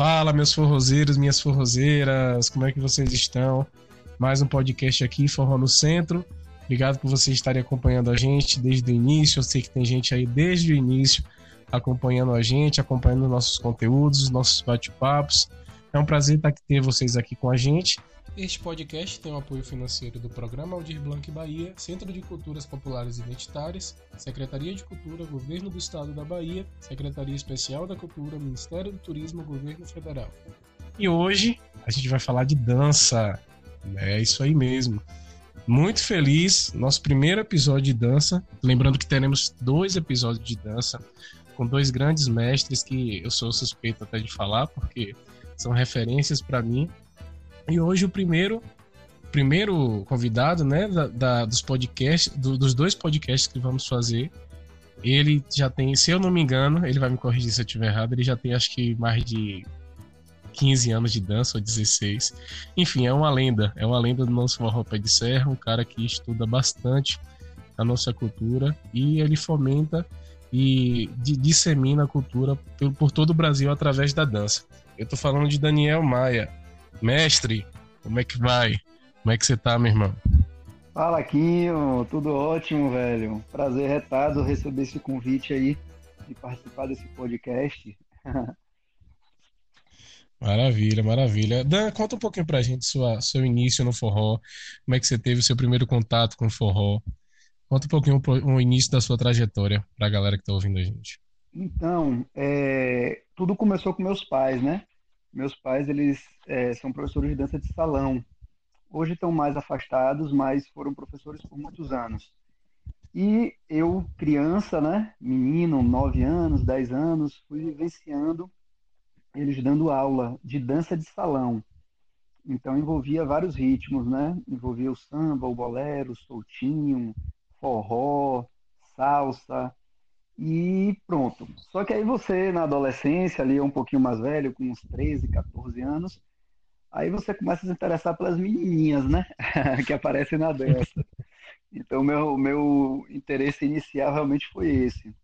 Fala, meus forrozeiros, minhas forrozeiras, como é que vocês estão? Mais um podcast aqui, Forró no Centro. Obrigado por vocês estarem acompanhando a gente desde o início. Eu sei que tem gente aí desde o início acompanhando a gente, acompanhando nossos conteúdos, nossos bate-papos. É um prazer estar aqui, ter vocês aqui com a gente. Este podcast tem o apoio financeiro do Programa Aldir Blanc Bahia, Centro de Culturas Populares Identitárias, Secretaria de Cultura, Governo do Estado da Bahia, Secretaria Especial da Cultura, Ministério do Turismo, Governo Federal. E hoje a gente vai falar de dança. É isso aí mesmo. Muito feliz, nosso primeiro episódio de dança. Lembrando que teremos dois episódios de dança com dois grandes mestres que eu sou suspeito até de falar, porque são referências para mim. E hoje o primeiro primeiro convidado, né, da, da dos podcasts, do, dos dois podcasts que vamos fazer, ele já tem, se eu não me engano, ele vai me corrigir se eu estiver errado, ele já tem acho que mais de 15 anos de dança, ou 16. Enfim, é uma lenda, é uma lenda do nosso forró pé de serra, um cara que estuda bastante a nossa cultura e ele fomenta e dissemina a cultura por, por todo o Brasil através da dança. Eu tô falando de Daniel Maia. Mestre, como é que vai? Como é que você tá, meu irmão? Fala, Quinho. Tudo ótimo, velho. Prazer retado receber esse convite aí de participar desse podcast. Maravilha, maravilha. Dan, conta um pouquinho pra gente sua, seu início no forró. Como é que você teve o seu primeiro contato com o forró? Conta um pouquinho o, o início da sua trajetória pra galera que tá ouvindo a gente. Então, é, tudo começou com meus pais, né? Meus pais, eles é, são professores de dança de salão. Hoje estão mais afastados, mas foram professores por muitos anos. E eu, criança, né, menino, 9 anos, 10 anos, fui vivenciando eles dando aula de dança de salão. Então envolvia vários ritmos, né? Envolvia o samba, o bolero, o soltinho, forró, salsa. E pronto. Só que aí você, na adolescência, ali um pouquinho mais velho, com uns 13, 14 anos, aí você começa a se interessar pelas menininhas, né? que aparecem na dança. Então, meu, meu interesse inicial realmente foi esse.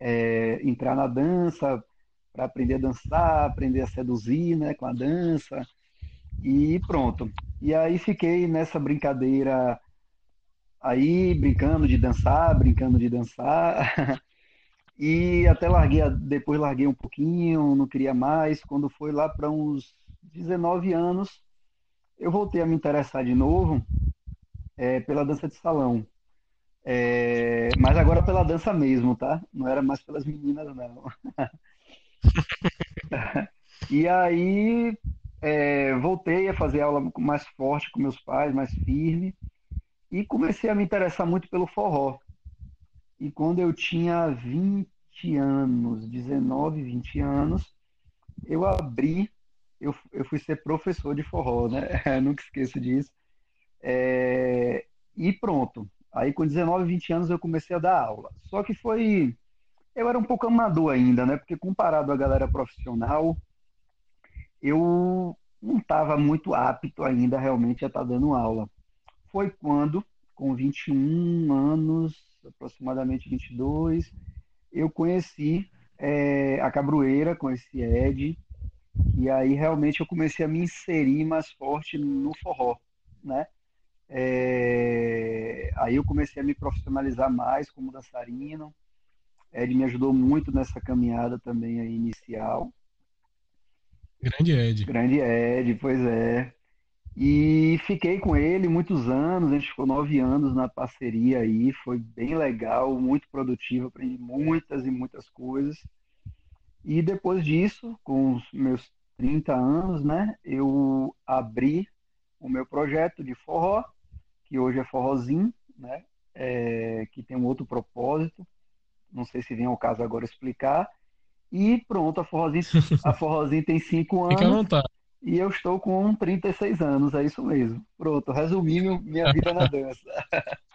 É, entrar na dança para aprender a dançar, aprender a seduzir né, com a dança. E pronto. E aí fiquei nessa brincadeira aí, brincando de dançar, brincando de dançar. E até larguei, depois larguei um pouquinho, não queria mais. Quando foi lá para uns 19 anos, eu voltei a me interessar de novo é, pela dança de salão. É, mas agora pela dança mesmo, tá? Não era mais pelas meninas, não. e aí é, voltei a fazer aula mais forte com meus pais, mais firme, e comecei a me interessar muito pelo forró. E quando eu tinha 20 anos, 19, 20 anos, eu abri, eu, eu fui ser professor de forró, né? nunca esqueço disso. É, e pronto. Aí com 19, 20 anos eu comecei a dar aula. Só que foi. Eu era um pouco amador ainda, né? Porque comparado à galera profissional, eu não estava muito apto ainda realmente a estar tá dando aula. Foi quando, com 21 anos, aproximadamente 22, eu conheci é, a Cabroeira, conheci Ed, e aí realmente eu comecei a me inserir mais forte no forró, né? É, aí eu comecei a me profissionalizar mais como dançarino. Ed me ajudou muito nessa caminhada também aí inicial. Grande Ed. Grande Ed, pois é. E fiquei com ele muitos anos, a gente ficou nove anos na parceria aí, foi bem legal, muito produtivo, aprendi muitas e muitas coisas. E depois disso, com os meus 30 anos, né, eu abri o meu projeto de forró, que hoje é forrozinho, né, é, que tem um outro propósito, não sei se vem ao caso agora explicar. E pronto, a forrozinho, a forrozinho tem cinco anos. Fica à vontade. E eu estou com 36 anos, é isso mesmo. Pronto, resumi minha vida na dança.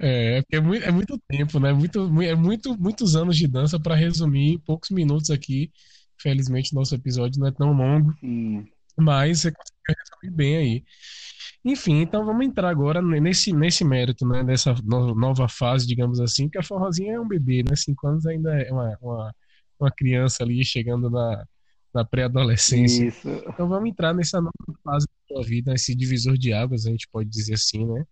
É, é muito, é muito tempo, né? Muito, é muito, muitos anos de dança para resumir poucos minutos aqui. Felizmente, nosso episódio não é tão longo. Sim. Mas você conseguiu resumir bem aí. Enfim, então vamos entrar agora nesse, nesse mérito, né? Nessa nova fase, digamos assim, que a forrozinha é um bebê, né? Cinco anos ainda é uma, uma, uma criança ali chegando na, na pré-adolescência. Então vamos entrar nessa nova fase da sua vida, esse divisor de águas, a gente pode dizer assim, né?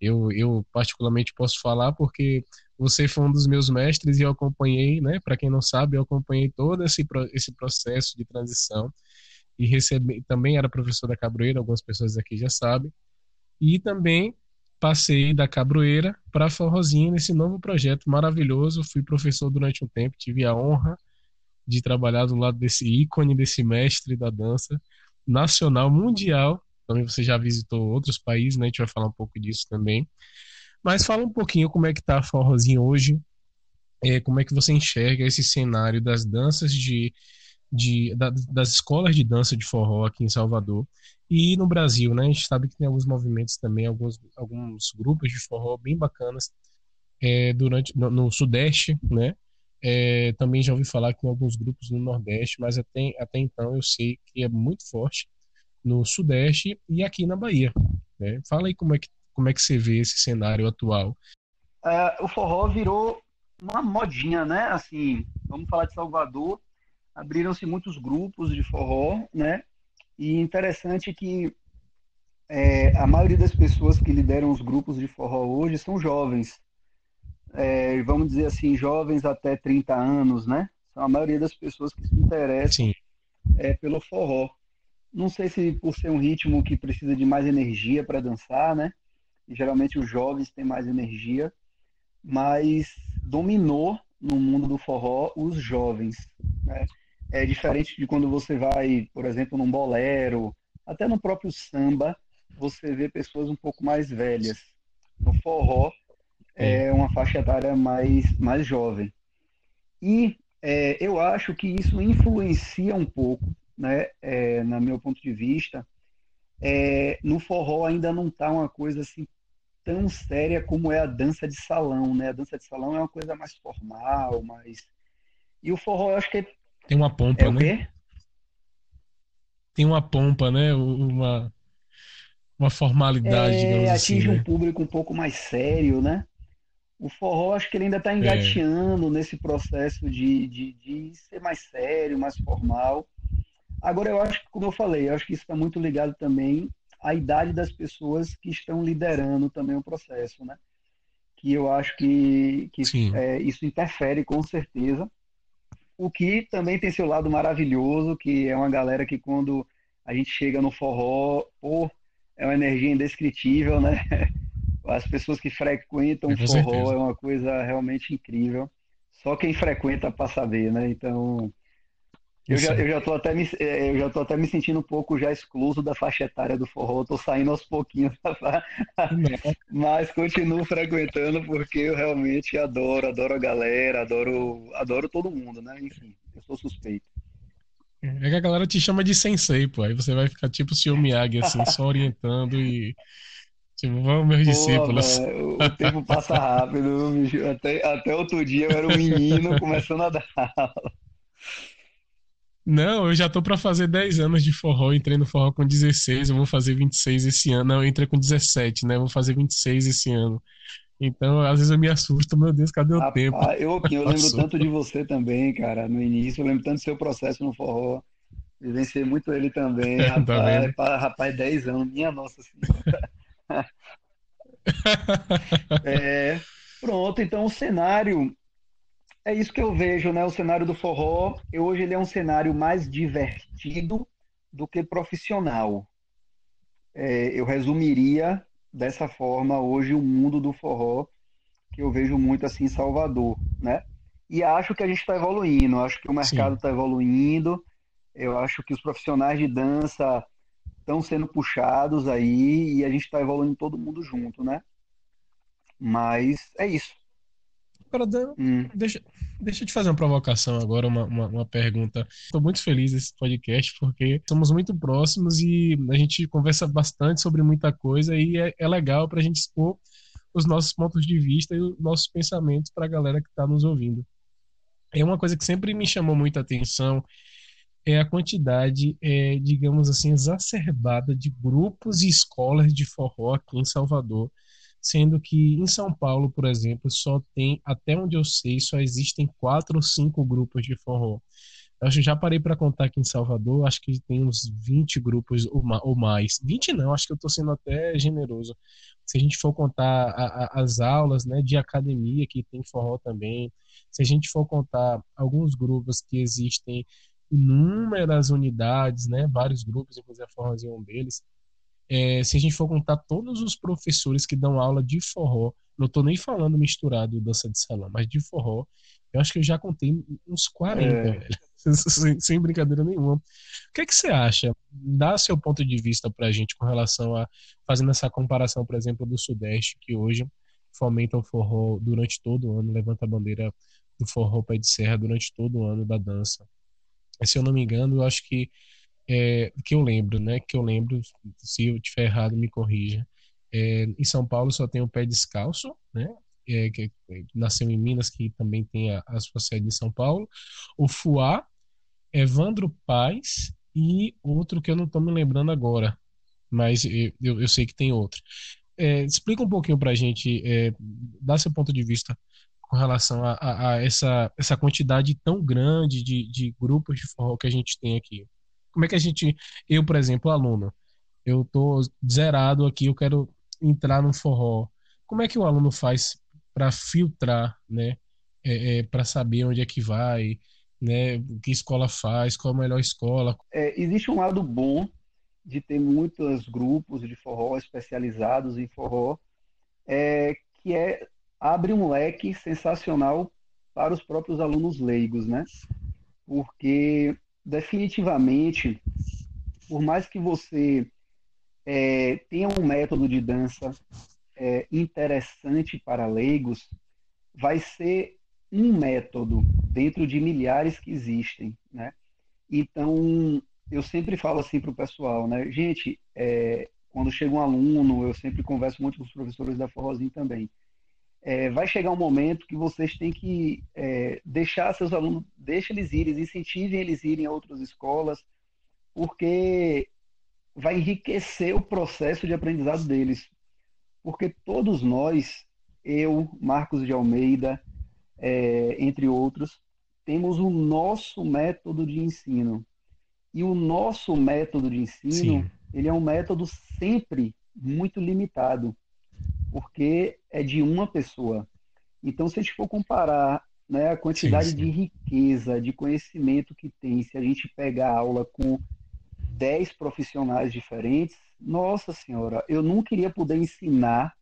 Eu, eu particularmente posso falar porque você foi um dos meus mestres e eu acompanhei, né? Para quem não sabe, eu acompanhei todo esse, esse processo de transição e recebi, também era professor da Cabroeira, algumas pessoas aqui já sabem. E também passei da Cabroeira para Forrozinha nesse novo projeto maravilhoso. Fui professor durante um tempo, tive a honra de trabalhar do lado desse ícone, desse mestre da dança nacional, mundial. Também você já visitou outros países, né? A gente vai falar um pouco disso também. Mas fala um pouquinho como é que tá a Forrozinha hoje, é, como é que você enxerga esse cenário das danças de, de da, das escolas de dança de forró aqui em Salvador e no Brasil, né? A gente sabe que tem alguns movimentos também, alguns, alguns grupos de forró bem bacanas é, durante no, no Sudeste, né? É, também já ouvi falar que alguns grupos no Nordeste, mas até, até então eu sei que é muito forte no Sudeste e aqui na Bahia. Né? Fala aí como é, que, como é que você vê esse cenário atual. É, o forró virou uma modinha, né? Assim, vamos falar de Salvador, abriram-se muitos grupos de forró, né? E interessante que é, a maioria das pessoas que lideram os grupos de forró hoje são jovens é, vamos dizer assim, jovens até 30 anos, né? São a maioria das pessoas que se interessam é, pelo forró. Não sei se por ser um ritmo que precisa de mais energia para dançar, né? E geralmente os jovens têm mais energia, mas dominou no mundo do forró os jovens. Né? É diferente de quando você vai, por exemplo, num bolero, até no próprio samba, você vê pessoas um pouco mais velhas. No forró, é uma faixa etária mais, mais jovem. E é, eu acho que isso influencia um pouco, né, é, no meu ponto de vista. É, no forró ainda não está uma coisa assim tão séria como é a dança de salão, né? A dança de salão é uma coisa mais formal, mais e o forró eu acho que é... tem uma pompa, é né? Tem uma pompa, né? Uma uma formalidade, é, digamos assim. Atinge né? um público um pouco mais sério, né? O forró acho que ele ainda está engateando é. nesse processo de, de, de, ser mais sério, mais formal. Agora, eu acho que, como eu falei, eu acho que isso está muito ligado também à idade das pessoas que estão liderando também o processo, né? Que eu acho que, que é, isso interfere com certeza. O que também tem seu lado maravilhoso, que é uma galera que quando a gente chega no forró, pô, é uma energia indescritível, né? as pessoas que frequentam o forró certeza. é uma coisa realmente incrível. Só quem frequenta para saber, né? Então, eu já, eu, já tô até me, é, eu já tô até me sentindo um pouco já excluso da faixa etária do forró. Eu tô saindo aos pouquinhos, mas continuo frequentando porque eu realmente adoro, adoro a galera, adoro, adoro todo mundo, né? Enfim, eu sou suspeito. É que a galera te chama de sensei, pô. Aí você vai ficar tipo o Sr. Miyagi, assim, só orientando e Tipo, vamos, meus Pô, discípulos. o tempo passa rápido, bicho. Até, até outro dia eu era um menino começando a dar aula. Não, eu já tô para fazer 10 anos de forró, entrei no forró com 16, eu vou fazer 26 esse ano. Não, eu entrei com 17, né? Eu vou fazer 26 esse ano. Então, às vezes eu me assusto, meu Deus, cadê o Rapaz, tempo? Eu, eu lembro tanto de você também, cara, no início, eu lembro tanto do seu processo no forró. Vivenciei muito ele também, rapaz, tá rapaz, 10 anos, minha nossa senhora. é, pronto, então o cenário é isso que eu vejo, né? O cenário do forró, hoje ele é um cenário mais divertido do que profissional. É, eu resumiria dessa forma hoje o mundo do forró que eu vejo muito assim em Salvador, né? E acho que a gente está evoluindo, acho que o mercado está evoluindo, eu acho que os profissionais de dança estão sendo puxados aí e a gente está evoluindo todo mundo junto, né? Mas é isso. Agora, hum. deixa, deixa eu te fazer uma provocação agora, uma, uma, uma pergunta. Estou muito feliz nesse podcast porque somos muito próximos e a gente conversa bastante sobre muita coisa e é, é legal para a gente expor os nossos pontos de vista e os nossos pensamentos para a galera que está nos ouvindo. É uma coisa que sempre me chamou muita atenção é a quantidade, é, digamos assim, exacerbada de grupos e escolas de forró aqui em Salvador, sendo que em São Paulo, por exemplo, só tem, até onde eu sei, só existem quatro ou cinco grupos de forró. Eu já parei para contar aqui em Salvador, acho que tem uns 20 grupos ou mais. 20 não, acho que eu estou sendo até generoso. Se a gente for contar a, a, as aulas né, de academia, que tem forró também, se a gente for contar alguns grupos que existem inúmeras unidades, né, vários grupos, inclusive a forrozinho é um deles, é, se a gente for contar todos os professores que dão aula de forró, não estou nem falando misturado dança de salão, mas de forró, eu acho que eu já contei uns 40, é. sem, sem, brincadeira nenhuma. O que, é que você acha? Dá seu ponto de vista para a gente com relação a fazendo essa comparação, por exemplo, do Sudeste, que hoje fomenta o forró durante todo o ano, levanta a bandeira do forró pé de serra durante todo o ano da dança. Se eu não me engano, eu acho que é, que eu lembro, né? Que eu lembro, se eu estiver errado, me corrija. É, em São Paulo só tem o pé descalço, né? é, que, nasceu em Minas, que também tem a, a sua sede em São Paulo, o Fuá, Evandro Paz e outro que eu não estou me lembrando agora, mas eu, eu sei que tem outro. É, explica um pouquinho para a gente, é, dá seu ponto de vista com relação a, a, a, essa, essa quantidade tão grande de, de grupos de forró que a gente tem aqui. Como é que a gente, eu, por exemplo, aluno, eu tô zerado aqui, eu quero entrar no forró. Como é que o aluno faz para filtrar, né? É, é, para saber onde é que vai, né? O que escola faz, qual a melhor escola. É, existe um lado bom de ter muitos grupos de forró especializados em forró, é, que é abre um leque sensacional para os próprios alunos leigos, né? Porque definitivamente, por mais que você é, tenha um método de dança é, interessante para leigos vai ser um método dentro de milhares que existem, né? Então, eu sempre falo assim para o pessoal, né? Gente, é, quando chega um aluno, eu sempre converso muito com os professores da Forrozinho também. É, vai chegar um momento que vocês têm que é, deixar seus alunos, deixa eles irem, incentivem eles irem a outras escolas, porque vai enriquecer o processo de aprendizado deles porque todos nós, eu, Marcos de Almeida, é, entre outros, temos o nosso método de ensino. E o nosso método de ensino, Sim. ele é um método sempre muito limitado, porque é de uma pessoa. Então, se a gente for comparar né, a quantidade sim, sim. de riqueza, de conhecimento que tem, se a gente pegar a aula com 10 profissionais diferentes, nossa senhora, eu não queria poder ensinar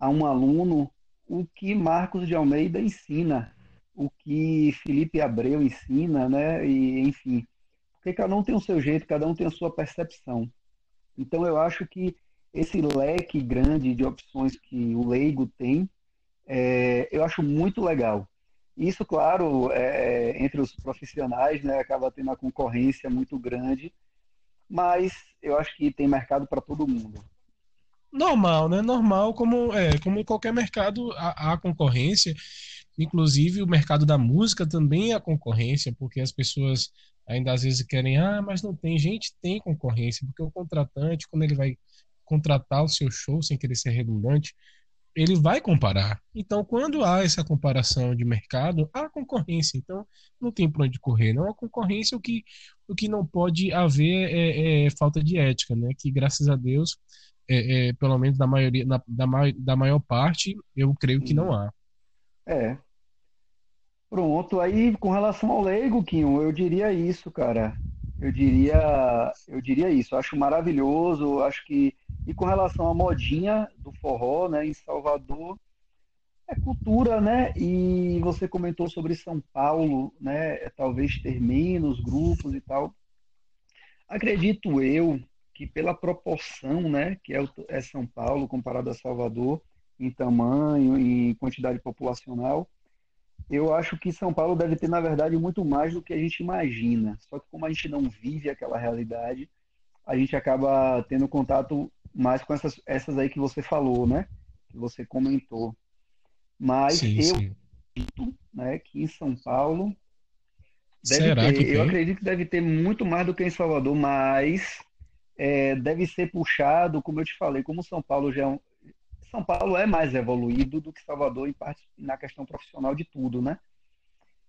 a um aluno o que Marcos de Almeida ensina, o que Felipe Abreu ensina, né? E enfim, porque cada um tem o seu jeito, cada um tem a sua percepção. Então eu acho que esse leque grande de opções que o leigo tem, é, eu acho muito legal. Isso, claro, é, entre os profissionais, né, acaba tendo uma concorrência muito grande, mas eu acho que tem mercado para todo mundo. Normal, né? Normal, como, é, como em qualquer mercado, há, concorrência. Inclusive, o mercado da música também há concorrência, porque as pessoas ainda às vezes querem, ah, mas não tem. Gente, tem concorrência, porque o contratante, quando ele vai contratar o seu show, sem querer ser redundante, ele vai comparar. Então, quando há essa comparação de mercado, há concorrência. Então, não tem para onde correr. Não há concorrência, o que, o que não pode haver é, é falta de ética, né? Que, graças a Deus, é, é, pelo menos da maioria, na, da, da maior parte, eu creio que não há. É. Pronto. Aí, com relação ao leigo, Kim, eu diria isso, cara. Eu diria, eu diria isso. Eu acho maravilhoso. Acho que e com relação à modinha do forró, né, em Salvador, é cultura, né? E você comentou sobre São Paulo, né? É talvez ter menos grupos e tal. Acredito eu que pela proporção, né, que é, é São Paulo comparado a Salvador em tamanho e quantidade populacional, eu acho que São Paulo deve ter, na verdade, muito mais do que a gente imagina. Só que como a gente não vive aquela realidade, a gente acaba tendo contato mais com essas, essas aí que você falou, né? Que você comentou. Mas sim, eu sim. acredito né, que em São Paulo deve Será ter, eu acredito que deve ter muito mais do que em Salvador, mas é, deve ser puxado, como eu te falei, como São Paulo já é um, São Paulo é mais evoluído do que Salvador em parte na questão profissional de tudo, né?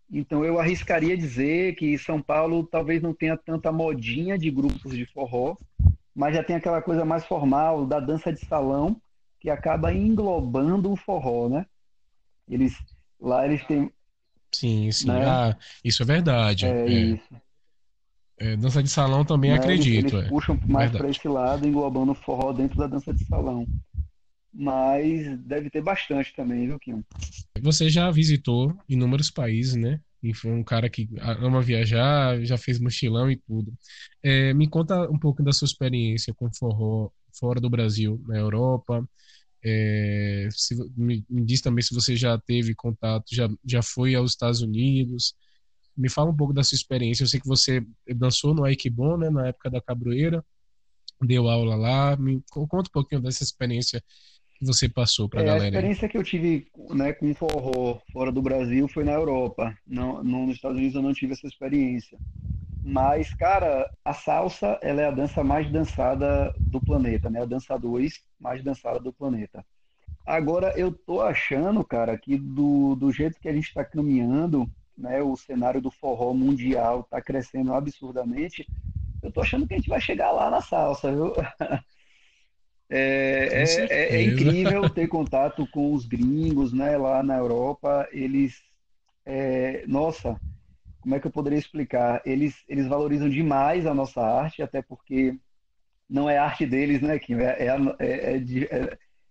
Então eu arriscaria dizer que São Paulo talvez não tenha tanta modinha de grupos de forró, mas já tem aquela coisa mais formal da dança de salão que acaba englobando o forró, né? Eles lá eles têm Sim, sim. Né? Ah, isso é verdade. É, é. isso. É, dança de salão também né? acredito. Eles, eles é. puxam mais para esse lado, englobando o forró dentro da dança de salão. Mas deve ter bastante também, viu, Kim? Você já visitou inúmeros países, né? E foi um cara que ama viajar, já fez mochilão e tudo. É, me conta um pouco da sua experiência com forró fora do Brasil, na Europa. É, se, me, me, diz também se você já teve contato, já, já foi aos Estados Unidos. Me fala um pouco da sua experiência. Eu sei que você dançou no Aikibon, né, na época da Cabroeira, deu aula lá. Me conta um pouquinho dessa experiência que você passou para a é, galera? A experiência que eu tive né, com forró fora do Brasil foi na Europa. Não, nos Estados Unidos eu não tive essa experiência. Mas, cara, a salsa ela é a dança mais dançada do planeta, né? A dança 2 mais dançada do planeta. Agora, eu tô achando, cara, que do, do jeito que a gente está caminhando, né, o cenário do forró mundial está crescendo absurdamente, eu tô achando que a gente vai chegar lá na salsa, viu? É, é, é, é, incrível ter contato com os gringos, né, lá na Europa. Eles, é, nossa, como é que eu poderia explicar? Eles, eles valorizam demais a nossa arte, até porque não é arte deles, né, Kim? É, é, é, é de,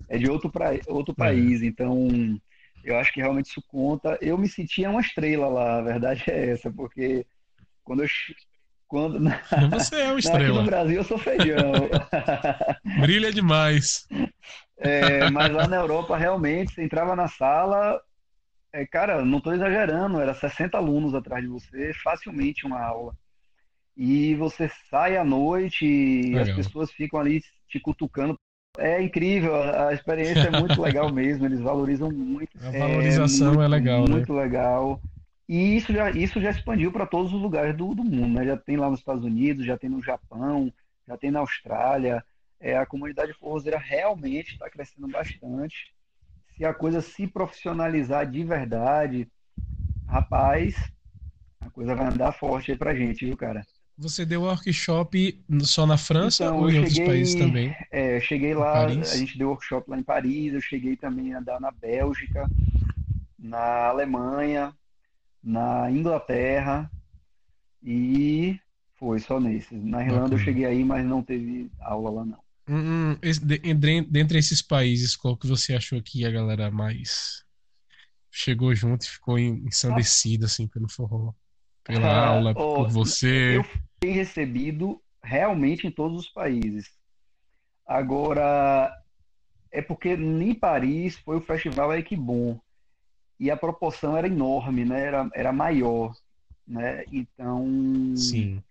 é, de outro, pra, outro país. Então, eu acho que realmente isso conta. Eu me sentia uma estrela lá, a verdade é essa, porque quando eu, quando, na, Você é uma estrela. Aqui no Brasil eu sou feijão. Brilha demais. É, mas lá na Europa, realmente, você entrava na sala, é, cara, não estou exagerando, era 60 alunos atrás de você, facilmente uma aula. E você sai à noite e as pessoas ficam ali te cutucando. É incrível, a experiência é muito legal mesmo, eles valorizam muito. A valorização é, muito, é legal, muito né? Muito legal. E isso já, isso já expandiu para todos os lugares do, do mundo, né? Já tem lá nos Estados Unidos, já tem no Japão, já tem na Austrália. É, a comunidade forrozeira realmente está crescendo bastante. Se a coisa se profissionalizar de verdade, rapaz, a coisa vai andar forte aí pra gente, viu, cara? Você deu workshop só na França então, ou em outros países também? É, eu cheguei lá, a gente deu workshop lá em Paris, eu cheguei também a dar na Bélgica, na Alemanha, na Inglaterra e foi só nesses. Na Irlanda eu cheguei aí, mas não teve aula lá não. Hum, hum dentre esses países, qual que você achou que a galera mais chegou junto e ficou ensandecida assim pelo forró? Pela ah, aula, oh, por você? Eu fui recebido realmente em todos os países. Agora, é porque em Paris foi o festival Equibon e a proporção era enorme, né? Era, era maior, né? Então, sim.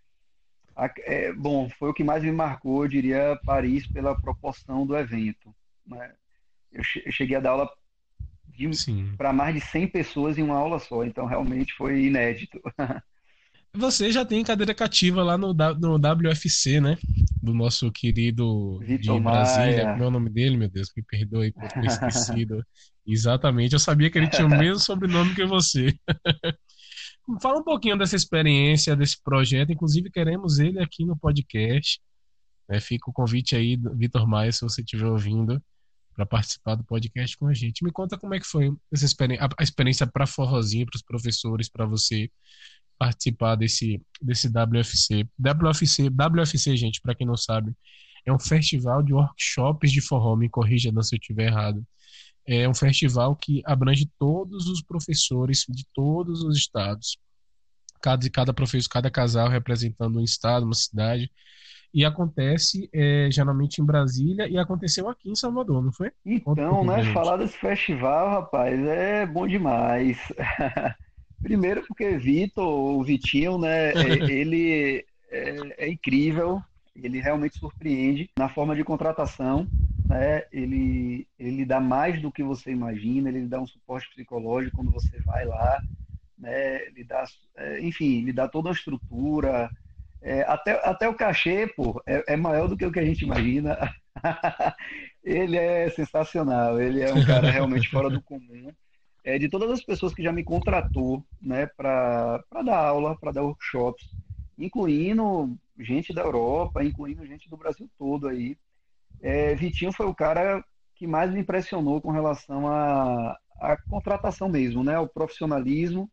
A, é, bom, foi o que mais me marcou, eu diria, Paris pela proporção do evento. Né? Eu, eu cheguei a dar aula para mais de 100 pessoas em uma aula só, então realmente foi inédito. Você já tem cadeira cativa lá no, no WFC, né? Do nosso querido Vitor de Brasília. Maia. Como é o nome dele, meu Deus? Me perdoe por ter esquecido. Exatamente, eu sabia que ele tinha o mesmo sobrenome que você. Fala um pouquinho dessa experiência, desse projeto. Inclusive, queremos ele aqui no podcast. É, fica o convite aí, Vitor Maia, se você estiver ouvindo, para participar do podcast com a gente. Me conta como é que foi essa experiência, a experiência para forrozinho, para os professores, para você participar desse, desse WFC. WFC, WFC, gente, para quem não sabe, é um festival de workshops de forró. Me corrija se eu estiver errado. É um festival que abrange todos os professores de todos os estados. Cada, cada professor, cada casal representando um estado, uma cidade. E acontece é, geralmente em Brasília e aconteceu aqui em Salvador, não foi? Então, um né? Falar desse festival, rapaz, é bom demais. Primeiro porque Vitor, o Vitinho, né, é, ele é, é, incrível, ele realmente surpreende na forma de contratação, né, ele, ele dá mais do que você imagina, ele dá um suporte psicológico quando você vai lá, né, ele dá, é, enfim, ele dá toda a estrutura, é, até, até o cachê, pô, é, é maior do que o que a gente imagina. ele é sensacional, ele é um cara realmente fora do comum. É, de todas as pessoas que já me contratou, né, para dar aula, para dar workshops, incluindo gente da Europa, incluindo gente do Brasil todo aí. É, Vitinho foi o cara que mais me impressionou com relação à, à contratação mesmo, né, o profissionalismo.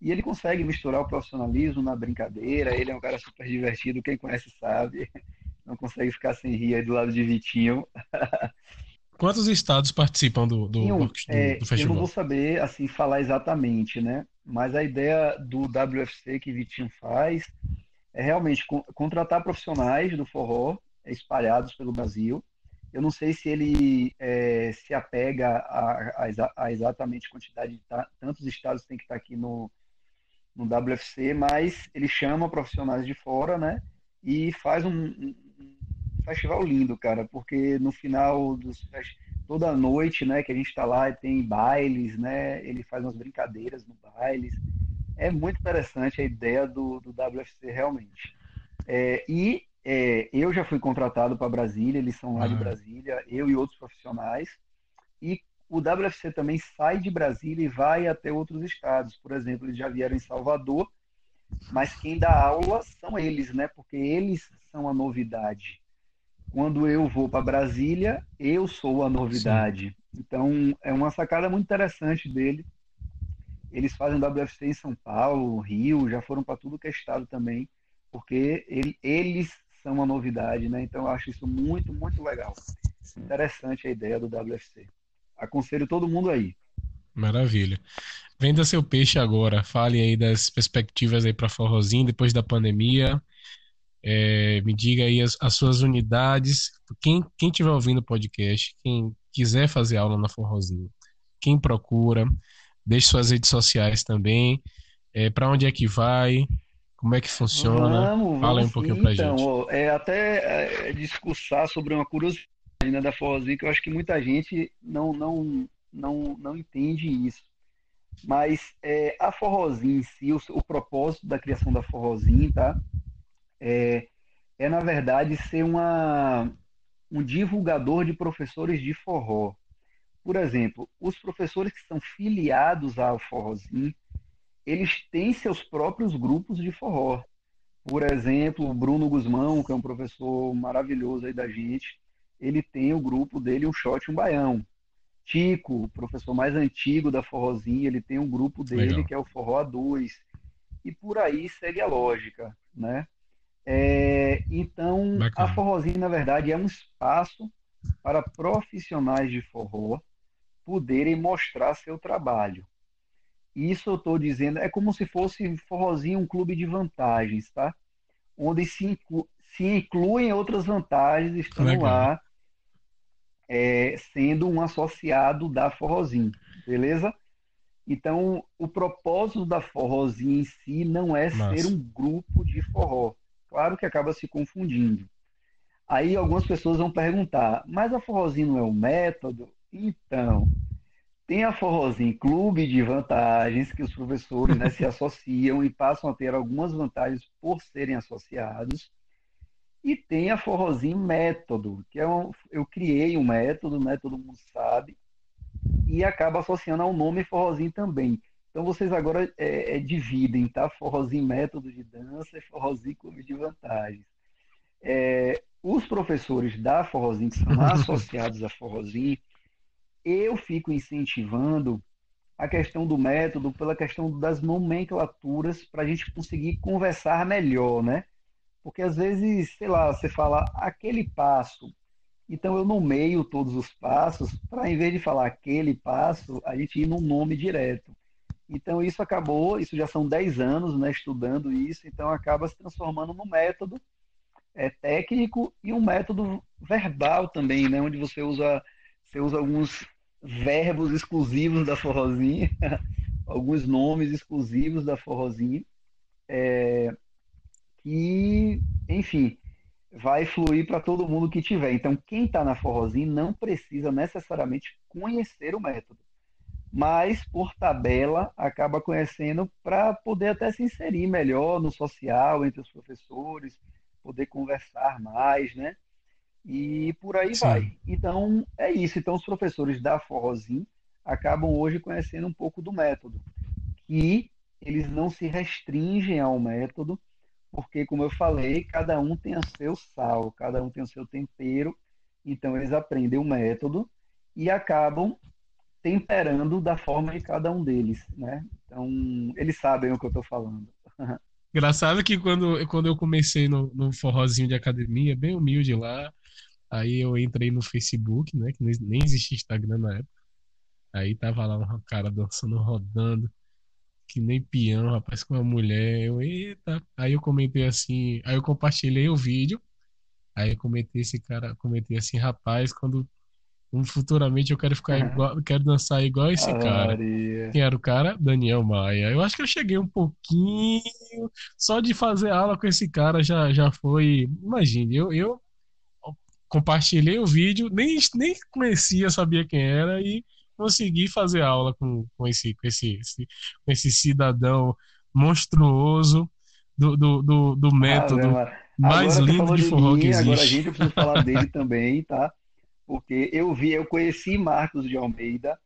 E ele consegue misturar o profissionalismo na brincadeira. Ele é um cara super divertido, quem conhece sabe. Não consegue ficar sem rir aí do lado de Vitinho. Quantos estados participam do, do, um, do, é, do, festival? Eu não vou saber assim falar exatamente, né? Mas a ideia do WFC que Vitinho faz é realmente contratar profissionais do forró espalhados pelo Brasil. Eu não sei se ele é, se apega a, a, a, exatamente quantidade de tantos estados tem que estar aqui no, no WFC, mas ele chama profissionais de fora, né? E faz um, um festival lindo, cara, porque no final dos toda noite, né, que a gente está lá, tem bailes, né? Ele faz umas brincadeiras no bailes. É muito interessante a ideia do, do WFC realmente. É, e é, eu já fui contratado para Brasília, eles são lá de Brasília, eu e outros profissionais. E o WFC também sai de Brasília e vai até outros estados. Por exemplo, eles já vieram em Salvador, mas quem dá aula são eles, né? Porque eles são a novidade quando eu vou para Brasília, eu sou a novidade. Sim. Então, é uma sacada muito interessante dele. Eles fazem WFC em São Paulo, Rio, já foram para tudo que é estado também, porque ele, eles são a novidade, né? Então, eu acho isso muito, muito legal. Interessante a ideia do WFC. Aconselho todo mundo aí. Maravilha. Venda seu peixe agora. Fale aí das perspectivas aí para Forrozinho depois da pandemia. É, me diga aí as, as, suas unidades. Quem quem estiver ouvindo o podcast, quem quiser fazer aula na Forrozinho, quem procura, deixe suas redes sociais também. É, para onde é que vai? Como é que funciona? Vamos, Fala aí um pouquinho para então, gente. Ó, é até é, discursar sobre uma curiosidade né, da Forrozinho que eu acho que muita gente não não não, não entende isso. Mas é, a Forrozinho em si, o, o propósito da criação da Forrozinho, tá? É, é na verdade, ser uma, um divulgador de professores de forró. Por exemplo, os professores que são filiados ao Forrozinho, eles têm seus próprios grupos de forró. Por exemplo, o Bruno Guzmão, que é um professor maravilhoso aí da gente, ele tem o grupo dele, um shot, um baião. Tico, o professor mais antigo da Forrozinho, ele tem um grupo dele Legal. que é o Forró A2. E por aí segue a lógica, né? É, então, Bacana. a Forrozinho, na verdade, é um espaço para profissionais de forró poderem mostrar seu trabalho. Isso eu estou dizendo, é como se fosse Forrozinho um clube de vantagens, tá? Onde se, inclu, se incluem outras vantagens, estão Legal. lá é, sendo um associado da Forrozinho, beleza? Então, o propósito da Forrozinho em si não é Nossa. ser um grupo de forró Claro que acaba se confundindo. Aí algumas pessoas vão perguntar, mas a Forrozinho não é o método? Então, tem a Forrozinho Clube de Vantagens, que os professores né, se associam e passam a ter algumas vantagens por serem associados. E tem a Forrozinho Método, que é um, eu criei um método, né, todo mundo sabe, e acaba associando ao nome Forrozinho também. Então vocês agora é, é, dividem, tá? Forrozinho método de dança e forrozinho clube de vantagens. É, os professores da Forrozinho, que são associados a Forrozinho, eu fico incentivando a questão do método pela questão das nomenclaturas para a gente conseguir conversar melhor, né? Porque às vezes, sei lá, você fala aquele passo, então eu nomeio todos os passos para, em vez de falar aquele passo, a gente ir num nome direto. Então isso acabou, isso já são 10 anos né, estudando isso, então acaba se transformando num método é, técnico e um método verbal também, né, onde você usa, você usa alguns verbos exclusivos da forrozinha, alguns nomes exclusivos da forrozinha, é, que, enfim, vai fluir para todo mundo que tiver. Então, quem está na forrozinha não precisa necessariamente conhecer o método mas por tabela acaba conhecendo para poder até se inserir melhor no social entre os professores, poder conversar mais, né? E por aí Sim. vai. Então é isso. Então os professores da Forrozinho acabam hoje conhecendo um pouco do método. E eles não se restringem ao método, porque, como eu falei, cada um tem o seu sal, cada um tem o seu tempero, então eles aprendem o método e acabam temperando da forma de cada um deles, né? Então, eles sabem o que eu estou falando. Engraçado que quando, quando eu comecei no, no forrozinho de academia, bem humilde lá, aí eu entrei no Facebook, né? Que nem existia Instagram na época. Aí tava lá um cara dançando, rodando, que nem peão, rapaz, com uma mulher. Eu, eita. Aí eu comentei assim, aí eu compartilhei o vídeo. Aí eu comentei esse cara, comentei assim, rapaz, quando futuramente eu quero ficar igual, quero dançar igual esse ah, cara. Maria. Quem era o cara? Daniel Maia. Eu acho que eu cheguei um pouquinho só de fazer aula com esse cara já já foi, imagine, eu, eu compartilhei o vídeo, nem nem conhecia, sabia quem era e consegui fazer aula com, com esse com esse, esse com esse cidadão monstruoso do, do, do, do método ah, mais lindo de forró mim, que existe. Agora a gente precisa falar dele também, tá? Porque eu vi, eu conheci Marcos de Almeida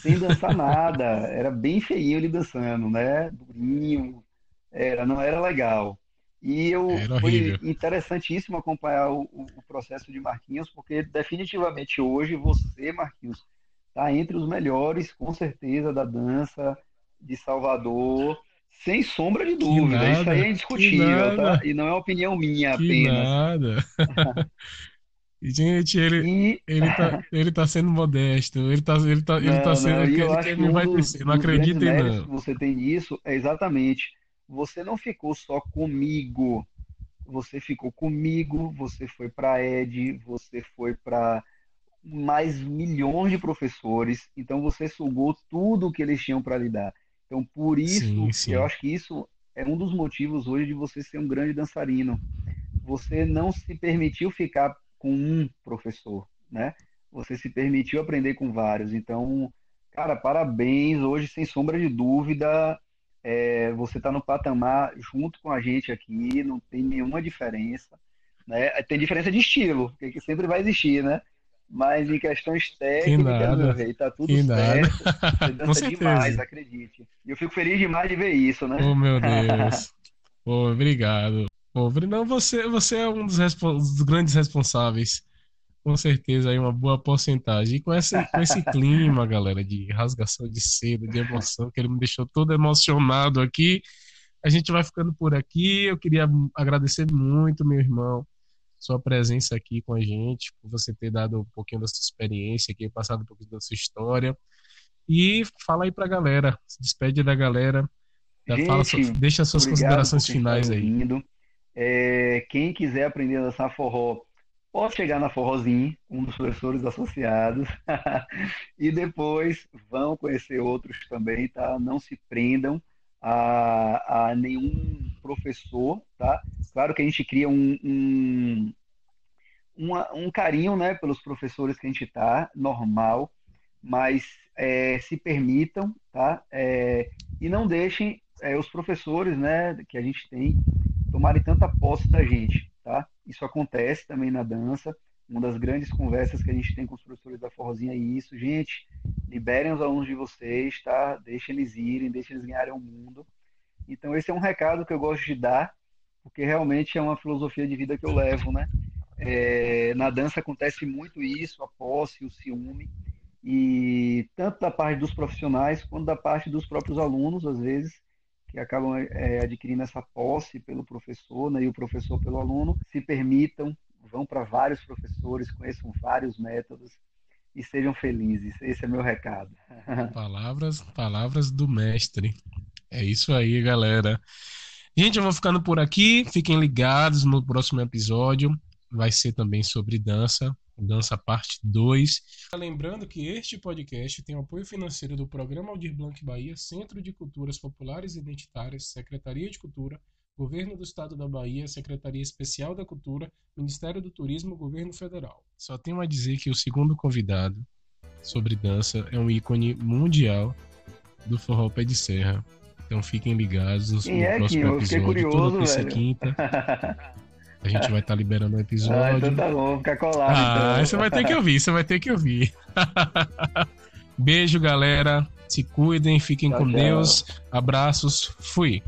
sem dançar nada, era bem feio ele dançando, né? Durinho, era, não era legal. E eu foi interessantíssimo acompanhar o, o, processo de Marquinhos, porque definitivamente hoje você, Marquinhos, está entre os melhores, com certeza, da dança de Salvador, sem sombra de dúvida. Nada, Isso aí é indiscutível, tá? E não é opinião minha que apenas. Nada. Gente, ele, e... ele, tá, ele tá sendo modesto, ele tá, ele tá, ele tá sendo. Não, ele, ele, ele vai descer, não acredita em não. você tem nisso é exatamente. Você não ficou só comigo, você ficou comigo, você foi para Ed, você foi para mais milhões de professores, então você sugou tudo que eles tinham para lhe dar. Então, por isso, sim, sim. eu acho que isso é um dos motivos hoje de você ser um grande dançarino. Você não se permitiu ficar com um professor, né? Você se permitiu aprender com vários. Então, cara, parabéns. Hoje, sem sombra de dúvida, é, você está no patamar junto com a gente aqui, não tem nenhuma diferença. Né? Tem diferença de estilo, que sempre vai existir, né? Mas em questões técnicas, meu rei, tá tudo que certo. Você dança demais, acredite. E eu fico feliz demais de ver isso, né? Oh, meu Deus. oh, obrigado. Pô, não, você, você é um dos, dos, grandes responsáveis. Com certeza aí uma boa porcentagem. E com, essa, com esse clima, galera, de rasgação de seda, de emoção, que ele me deixou todo emocionado aqui. A gente vai ficando por aqui. Eu queria agradecer muito, meu irmão, sua presença aqui com a gente, por você ter dado um pouquinho da sua experiência aqui, passado um pouquinho da sua história. E fala aí pra galera, se despede da galera. Gente, fala, deixa suas considerações finais aí. É, quem quiser aprender a dançar forró, pode chegar na Forrozinho, um dos professores associados, e depois vão conhecer outros também, tá? Não se prendam a, a nenhum professor, tá? Claro que a gente cria um, um, uma, um carinho, né, pelos professores que a gente tá, normal, mas é, se permitam, tá? É, e não deixem é, os professores, né, que a gente tem tomarem tanta posse da gente, tá? Isso acontece também na dança. Uma das grandes conversas que a gente tem com os professores da Forrozinha é isso. Gente, liberem os alunos de vocês, tá? Deixem eles irem, deixem eles ganharem o mundo. Então, esse é um recado que eu gosto de dar, porque realmente é uma filosofia de vida que eu levo, né? É, na dança acontece muito isso, a posse, o ciúme, e tanto da parte dos profissionais quanto da parte dos próprios alunos, às vezes, que acabam é, adquirindo essa posse pelo professor né, e o professor pelo aluno, se permitam, vão para vários professores, conheçam vários métodos e sejam felizes. Esse é meu recado. Palavras, palavras do mestre. É isso aí, galera. Gente, eu vou ficando por aqui. Fiquem ligados no próximo episódio. Vai ser também sobre dança. Dança Parte 2. Lembrando que este podcast tem o apoio financeiro do Programa Aldir Blanc Bahia, Centro de Culturas Populares e Identitárias, Secretaria de Cultura, Governo do Estado da Bahia, Secretaria Especial da Cultura, Ministério do Turismo, Governo Federal. Só tenho a dizer que o segundo convidado sobre dança é um ícone mundial do forró pé de serra. Então fiquem ligados no, no é próximo episódio, curioso, toda terça quinta. A gente vai estar tá liberando o episódio. Ah, então tá bom, ficar colado. Ah, então. você vai ter que ouvir, você vai ter que ouvir. Beijo, galera. Se cuidem, fiquem com tchau. Deus. Abraços. Fui.